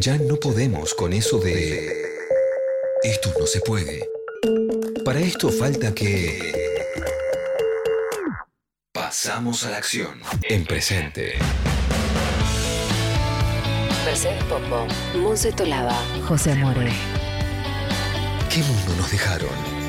Ya no podemos con eso de... Esto no se puede. Para esto falta que... Pasamos a la acción. En presente. Mercedes Popo, Monse Tolaba, José More. ¿Qué mundo nos dejaron?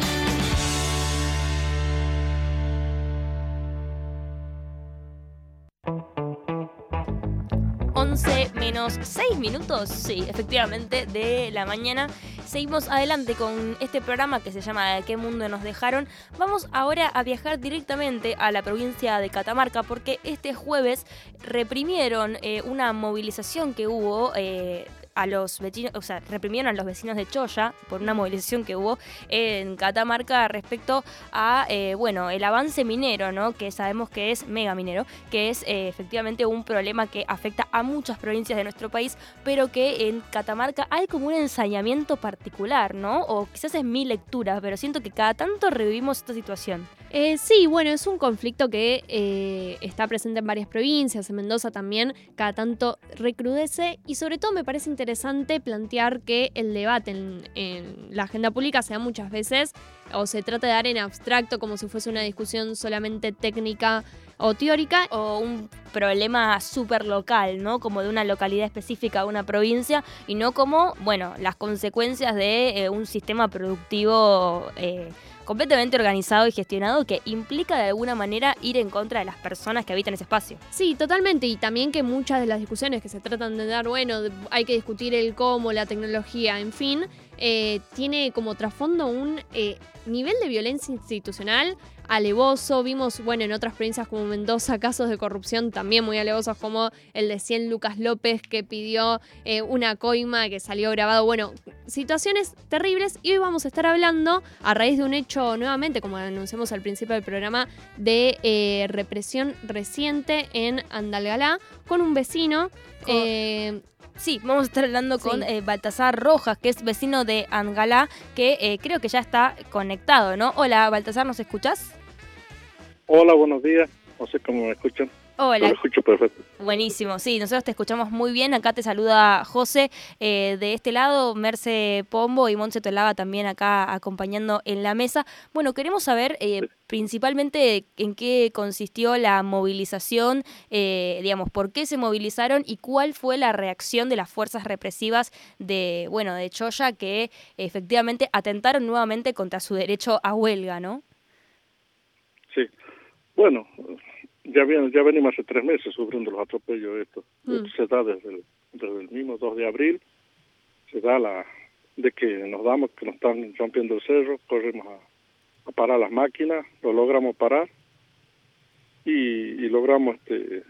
11 menos 6 minutos, sí, efectivamente, de la mañana. Seguimos adelante con este programa que se llama ¿Qué mundo nos dejaron? Vamos ahora a viajar directamente a la provincia de Catamarca porque este jueves reprimieron eh, una movilización que hubo eh, a los vecinos, o sea, reprimieron a los vecinos de Choya por una movilización que hubo en Catamarca respecto a, eh, bueno, el avance minero, ¿no? Que sabemos que es mega minero, que es eh, efectivamente un problema que afecta a muchas provincias de nuestro país, pero que en Catamarca hay como un ensañamiento particular, ¿no? O quizás es mi lectura, pero siento que cada tanto revivimos esta situación. Eh, sí, bueno, es un conflicto que eh, está presente en varias provincias, en Mendoza también, cada tanto recrudece y sobre todo me parece interesante plantear que el debate en, la agenda pública se da muchas veces o se trata de dar en abstracto como si fuese una discusión solamente técnica o teórica. O un problema súper local, ¿no? Como de una localidad específica, una provincia, y no como, bueno, las consecuencias de eh, un sistema productivo completamente organizado y gestionado que implica de alguna manera ir en contra de las personas que habitan ese espacio. Sí, totalmente. Y también que muchas de las discusiones que se tratan de dar, bueno, hay que discutir el cómo, la tecnología, en fin, eh, tiene como trasfondo un eh, nivel de violencia institucional alevoso. Vimos, bueno, en otras provincias como Mendoza, casos de corrupción también muy alevosos, como el de Cien Lucas López, que pidió eh, una coima que salió grabado. Bueno, situaciones terribles. Y hoy vamos a estar hablando, a raíz de un hecho nuevamente, como anunciamos al principio del programa, de eh, represión reciente en Andalgalá, con un vecino. Eh, Sí, vamos a estar hablando con Baltasar Rojas, que es vecino de Angalá, que creo que ya está conectado, ¿no? Hola, Baltasar, ¿nos escuchas? Hola, buenos días. No sé cómo me escuchan. Hola. Me escucho perfecto. Buenísimo, sí, nosotros te escuchamos muy bien. Acá te saluda José eh, de este lado, Merce Pombo y Monse Tolaba también acá acompañando en la mesa. Bueno, queremos saber eh, principalmente en qué consistió la movilización, eh, digamos, por qué se movilizaron y cuál fue la reacción de las fuerzas represivas de, bueno, de Choya que efectivamente atentaron nuevamente contra su derecho a huelga, ¿no? Sí, bueno, ya, ya venimos hace tres meses sufriendo los atropellos esto. Mm. se da desde el, desde el mismo 2 de abril, se da la de que nos damos, que nos están rompiendo el cerro, corremos a, parar las máquinas, lo logramos parar y, logramos este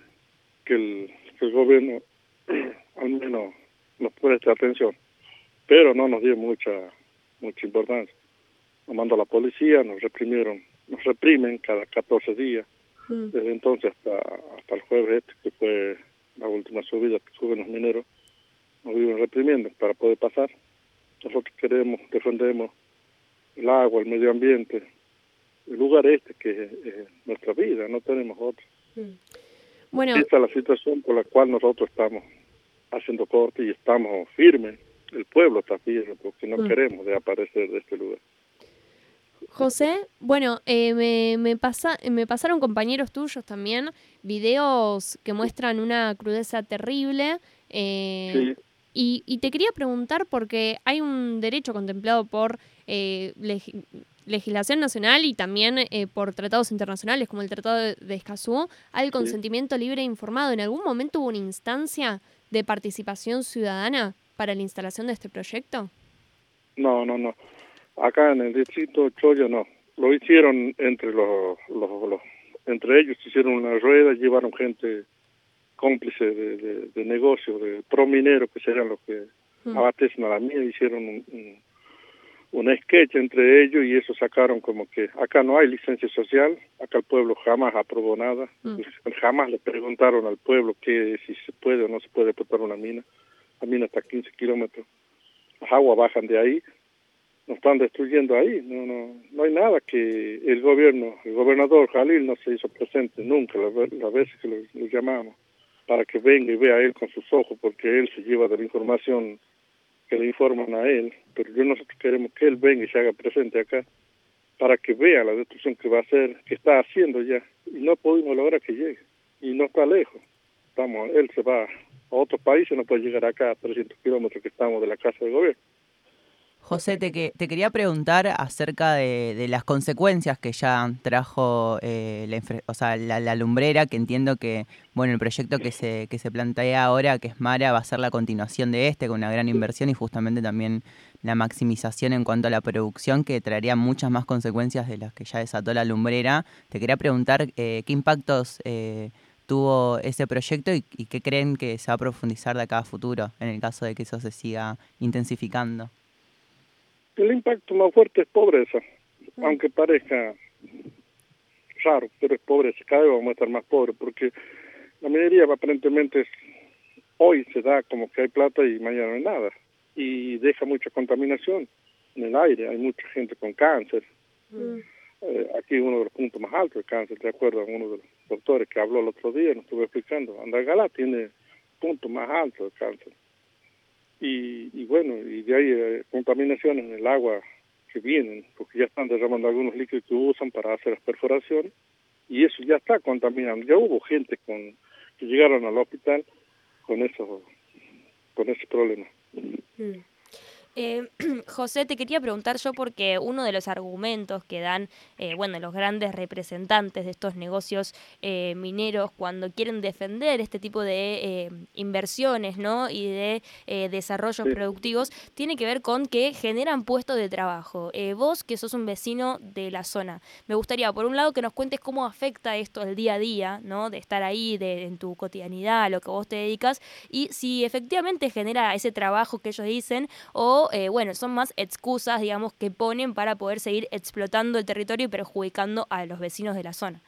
que el, que el gobierno al menos nos preste atención, pero no nos dio mucha mucha importancia. Nos mandó la policía, nos reprimieron nos reprimen cada 14 días. Mm. Desde entonces hasta, hasta el jueves este, que fue la última subida que suben los mineros, nos viven reprimiendo para poder pasar. Nosotros queremos, defendemos el agua, el medio ambiente, el lugar este que es, nuestra vida, no tenemos otro. Mm. Bueno. Esta es la situación por la cual nosotros estamos haciendo corte y estamos firmes. El pueblo está firme porque no mm. queremos de aparecer de este lugar. José, bueno, eh, me, me, pasa, me pasaron compañeros tuyos también videos que muestran una crudeza terrible. Eh, y, y, te quería preguntar porque hay un derecho contemplado por eh, legislación nacional y también por tratados internacionales como el Tratado de, Escazú al consentimiento libre e informado. ¿En algún momento hubo una instancia de participación ciudadana para la instalación de este proyecto? No, no, no. Acá en el distrito Choya no. Lo hicieron entre los, los, entre ellos hicieron una rueda, llevaron gente cómplice de, de, negocio, de prominero, que serían los que mm. abastecen a la mía, hicieron un, un, sketch entre ellos y eso sacaron como que acá no hay licencia social, acá el pueblo jamás aprobó nada, mm. jamás le preguntaron al pueblo que si se puede o no se puede explotar una mina, la mina está a 15 kilómetros, las aguas bajan de ahí, nos están destruyendo ahí. No, no, no hay nada que el gobierno, el gobernador Jalil no se hizo presente nunca, las, veces que lo, llamamos, para que venga y vea a él con sus ojos, porque él se lleva de la información que le informan a él, pero nosotros queremos que él venga y se haga presente acá para que vea la destrucción que va a hacer, que está haciendo ya, y no pudimos lograr que llegue, y no está lejos. Estamos, él se va a otros países, no puede llegar acá a 300 kilómetros que estamos de la casa de gobierno. José, te, que, te quería preguntar acerca de, las consecuencias que ya trajo eh, la, o sea, la, lumbrera, que entiendo que bueno el proyecto que se, que se plantea ahora, que es Mara, va a ser la continuación de este, con una gran inversión y justamente también la maximización en cuanto a la producción, que traería muchas más consecuencias de las que ya desató la lumbrera. Te quería preguntar eh, qué impactos eh, tuvo ese proyecto y, y qué creen que se va a profundizar de acá a futuro, en el caso de que eso se siga intensificando el impacto más fuerte es pobreza, aunque parezca raro, pero es pobreza. Cada vez vamos a estar más pobres porque la minería aparentemente hoy se da como que hay plata y mañana no hay nada y deja mucha contaminación en el aire. Hay mucha gente con cáncer. Mm. Eh, aquí uno de los puntos más altos de cáncer, de acuerdo a uno de los doctores que habló el otro día, nos estuvo explicando. Andalgalá tiene punto más alto de cáncer y, bueno, y de ahí eh, contaminación en el agua que vienen, porque ya están derramando algunos líquidos que usan para hacer las perforaciones, y eso ya está contaminando. Ya hubo gente con que llegaron al hospital con eso, con ese problema. Mm. Eh, José, te quería preguntar yo porque uno de los argumentos que dan, eh, bueno, los grandes representantes de estos negocios eh, mineros cuando quieren defender este tipo de inversiones, ¿no? Y de desarrollos productivos, tiene que ver con que generan puestos de trabajo. vos, que sos un vecino de la zona, me gustaría, por un lado, que nos cuentes cómo afecta esto el día a día, ¿no? De estar ahí, de, en tu cotidianidad, a lo que vos te dedicas, y si efectivamente genera ese trabajo que ellos dicen o eh, bueno, son más excusas, digamos, que ponen para poder seguir explotando el territorio y perjudicando a los vecinos de la zona.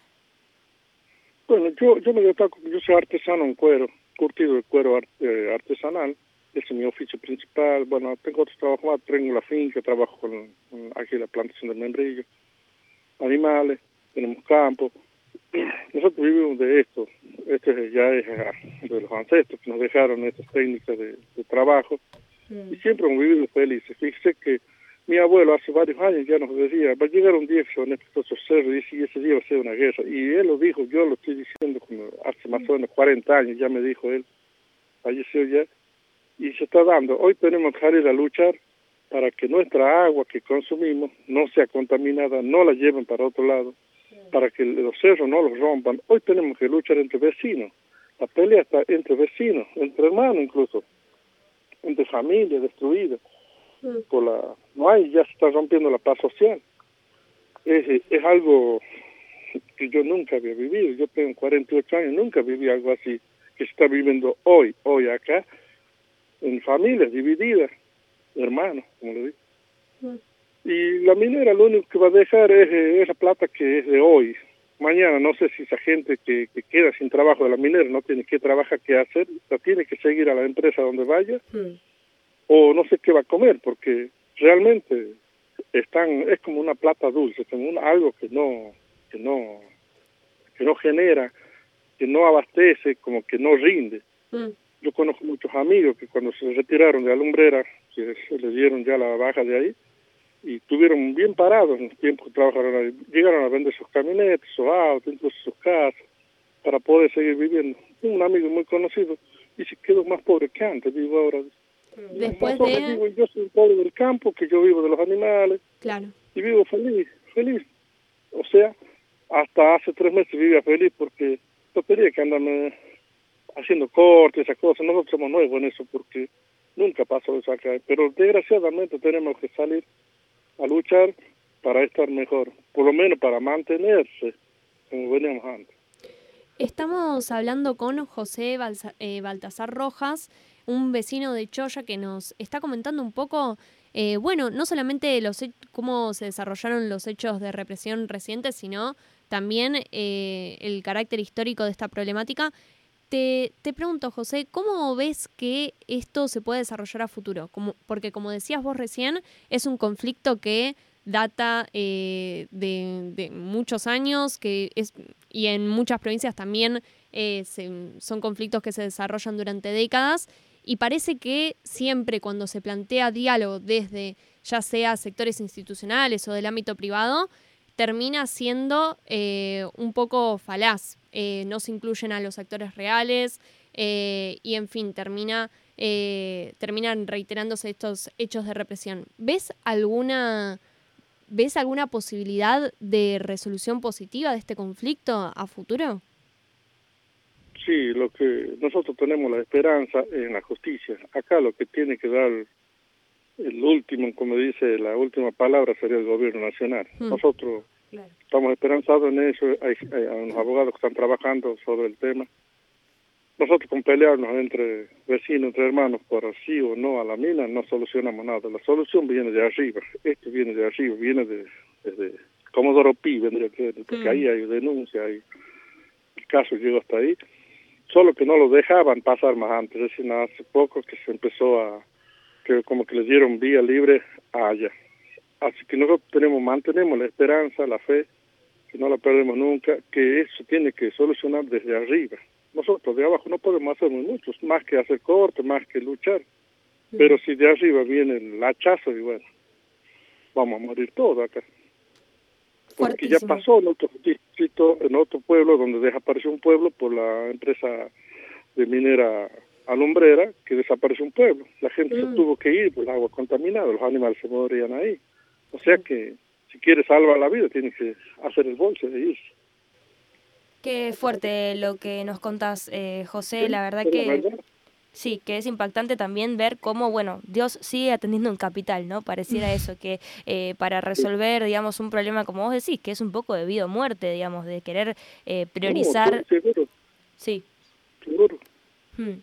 Bueno, yo, yo me destaco, yo soy artesano en cuero, curtido de cuero eh, artesanal, ese es mi oficio principal. Bueno, tengo otros trabajos más, tengo la finca, trabajo con, aquí la plantación del membrillo, animales, tenemos campo. Nosotros vivimos de esto, este ya es ah, de los ancestros que nos dejaron estas técnicas de trabajo y siempre hemos vivido felices. Fíjese que mi abuelo hace varios años ya nos decía, va a llegar un día que se van a estos cerros y ese día va a ser una guerra. Y él lo dijo, yo lo estoy diciendo como hace más o menos 40 años, ya me dijo él, falleció ya, y se está dando. Hoy tenemos que salir a luchar para que nuestra agua que consumimos no sea contaminada, no la lleven para otro lado, para que los cerros no los rompan. Hoy tenemos que luchar entre vecinos. La pelea está entre vecinos, entre hermanos incluso entre familias destruidas mm. por la no hay ya se está rompiendo la paz social es, es algo que yo nunca había vivido yo tengo 48 años nunca viví algo así que se está viviendo hoy hoy acá en familias divididas hermanos como le digo mm. y la minera lo único que va a dejar es esa plata que es de hoy mañana no sé si esa gente que, que queda sin trabajo de la minera no tiene que trabajar, qué hacer, la tiene que seguir a la empresa donde vaya, hmm. o no sé qué va a comer, porque realmente están, es como una plata dulce, como algo que no, que no, que no genera, que no abastece, como que no rinde. Hmm. Yo conozco muchos amigos que cuando se retiraron de la lumbrera, que se les dieron ya la baja de ahí, y estuvieron bien parados en el tiempo que trabajaron ahí. Llegaron a vender sus camionetas, sus autos, incluso sus casas, para poder seguir viviendo. Un amigo muy conocido y se quedó más pobre que antes, vivo ahora. Después de... yo soy un pobre del campo, que yo vivo de los animales. Claro. Y vivo feliz, feliz. O sea, hasta hace tres meses vivía feliz porque no tenía que andarme haciendo cortes, esas cosas. Nosotros somos nuevos en eso porque nunca pasó eso acá. Pero desgraciadamente tenemos que salir a luchar para estar mejor, por lo menos para mantenerse como veníamos antes. Estamos hablando con José eh, Baltasar Rojas, un vecino de Choya que nos está comentando un poco, eh, bueno, no solamente los cómo se desarrollaron los hechos de represión recientes, sino también eh, el carácter histórico de esta problemática. Te, pregunto, José, ¿cómo ves que esto se puede desarrollar a futuro? Porque como decías vos recién, es un conflicto que data eh, de, muchos años y en muchas provincias también eh, son conflictos que se desarrollan durante décadas y parece que siempre cuando se plantea diálogo desde ya sea sectores institucionales o del ámbito privado, termina siendo eh, un poco falaz. Eh, no se incluyen a los actores reales y en fin, termina, terminan reiterándose estos hechos de represión. ¿Ves alguna ¿Ves alguna posibilidad de resolución positiva de este conflicto a futuro? Sí, lo que nosotros tenemos la esperanza en la justicia. Acá lo que tiene que dar el último, como dice, la última palabra sería el gobierno nacional. Hmm. Nosotros estamos esperanzados en eso. Hay, hay, unos abogados que están trabajando sobre el tema nosotros con pelearnos entre vecinos, entre hermanos, por sí o no a la mina, no solucionamos nada. La solución viene de arriba. Esto viene de arriba, viene de desde Comodoro Pi, vendría porque ahí hay denuncia, hay, el caso llegó hasta ahí. Solo que no lo dejaban pasar más antes, es decir, hace poco que se empezó a, que como que les dieron vía libre allá. Así que nosotros tenemos, mantenemos la esperanza, la fe, que no la perdemos nunca, que eso tiene que solucionar desde arriba nosotros de abajo no podemos hacer muy mucho, más que hacer corte, más que luchar. Pero si de arriba viene el hachazo, y bueno, vamos a morir todos acá. Porque ya pasó en otro distrito, en otro pueblo, donde desapareció un pueblo por la empresa de minera alumbrera, que desapareció un pueblo. La gente se mm. tuvo que ir por el agua contaminada, los animales se morían ahí. O sea que si quiere salvar la vida, tiene que hacer el bolso de irse. Qué fuerte lo que nos contás, eh, José. la verdad que sí, que es impactante también ver cómo, bueno, Dios sigue atendiendo un capital, ¿no? Pareciera eso, que eh, para resolver, digamos, un problema como vos decís, que es un poco de vida o muerte, digamos, de querer eh, priorizar. Sí. Seguro. Hmm.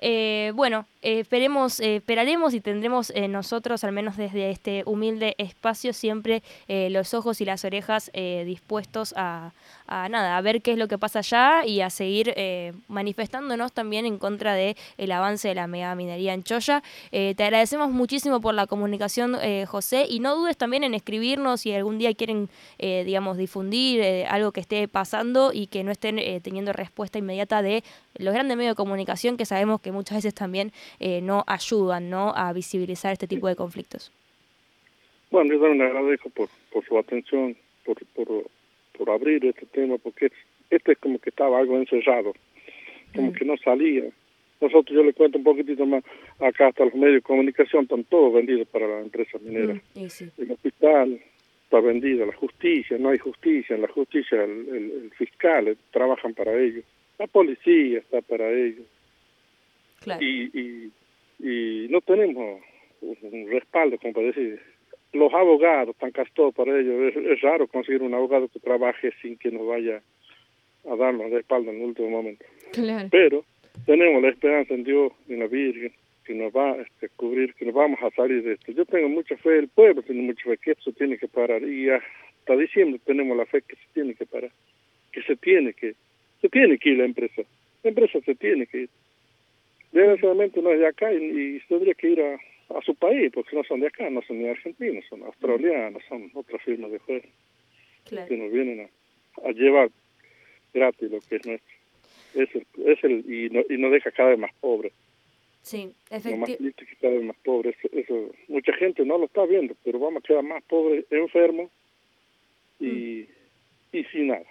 Eh, bueno, esperemos, esperaremos y tendremos nosotros, al menos desde este humilde espacio, siempre los ojos y las orejas dispuestos a, a nada, a ver qué es lo que pasa allá y a seguir eh, manifestándonos también en contra del el avance de la mega minería en Choya. Eh, te agradecemos muchísimo por la comunicación, eh, José, y no dudes también en escribirnos si algún día quieren, digamos, difundir algo que esté pasando y que no estén teniendo respuesta inmediata de los grandes medios de comunicación que sabemos que muchas veces también no ayudan ¿no? a visibilizar este tipo de conflictos. Bueno, yo también agradezco por, por su atención, por, por por abrir este tema, porque este es como que estaba algo encerrado, como que no salía. Nosotros, yo le cuento un poquitito más, acá hasta los medios de comunicación están todos vendidos para la empresa minera. El hospital está vendido, la justicia, no hay justicia, en la justicia el, fiscal eh, trabajan para ellos, la policía está para ellos. Y, y, y no tenemos un respaldo, como para decir, los abogados están casi para ellos. Es, raro conseguir un abogado que trabaje sin que nos vaya a darnos la espalda en el último momento. Pero tenemos la esperanza en Dios, en la Virgen, que nos va a este, cubrir, que nos vamos a salir de esto. Yo tengo mucha fe, el pueblo tiene mucha fe que esto tiene que parar. Y hasta diciembre tenemos la fe que se tiene que parar, que se tiene que, se tiene que ir la empresa. La empresa se tiene que ir. Desgraciadamente no es de acá y, y tendría que ir a, a su país, porque no son de acá, no son ni argentinos, son australianos, son otras firmas de fuera, que nos vienen a, llevar gratis lo que es nuestro. Es el, es el, y, no, y nos deja cada vez más pobre. Sí, efectivamente. cada vez más pobre. Eso, mucha gente no lo está viendo, pero vamos a quedar más pobres, enfermos y, mm. y sin nada.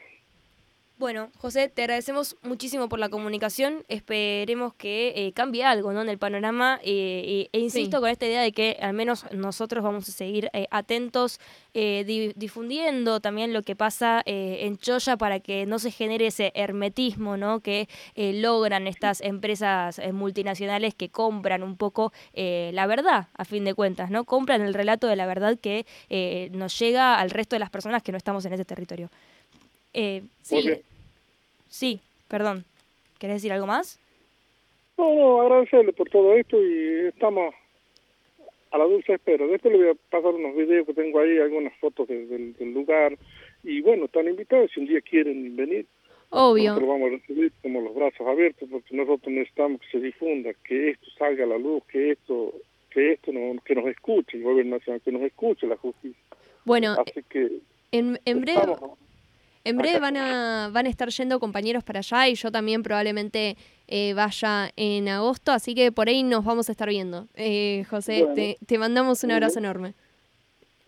Bueno, José, te agradecemos muchísimo por la comunicación. Esperemos que eh, cambie algo ¿no? en el panorama. Eh, e insisto con esta idea de que al menos nosotros vamos a seguir eh, atentos, difundiendo también lo que pasa en Choya para que no se genere ese hermetismo ¿no? que logran estas empresas multinacionales que compran un poco la verdad, a fin de cuentas, ¿no? Compran el relato de la verdad que nos llega al resto de las personas que no estamos en ese territorio. Eh, sí, sí, perdón. ¿Querés decir algo más? No, no, agradecerle por todo esto y estamos a la dulce espera. Después le voy a pasar unos videos que tengo ahí, algunas fotos del lugar. Y bueno, están invitados si un día quieren venir. Obvio. Nosotros vamos a recibir como los brazos abiertos porque nosotros necesitamos que se difunda, que esto salga a la luz, que esto que esto no, que nos escuche el gobierno nacional, que nos escuche la justicia. Bueno, Así que en, en breve En breve van a, van a estar yendo compañeros para allá y yo también probablemente eh, vaya en agosto, así que por ahí nos vamos a estar viendo. Eh, José, te, te, mandamos un abrazo enorme.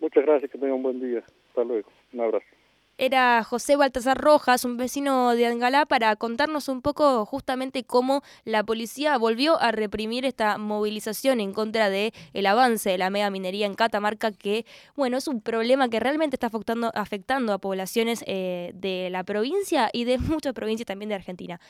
Muchas gracias, que tengan un buen día. Hasta luego. Un abrazo era José Baltasar Rojas, un vecino de Angalá, para contarnos un poco justamente cómo la policía volvió a reprimir esta movilización en contra de el avance de la mega minería en Catamarca, que bueno, es un problema que realmente está afectando, afectando a poblaciones eh, de la provincia y de muchas provincias también de Argentina.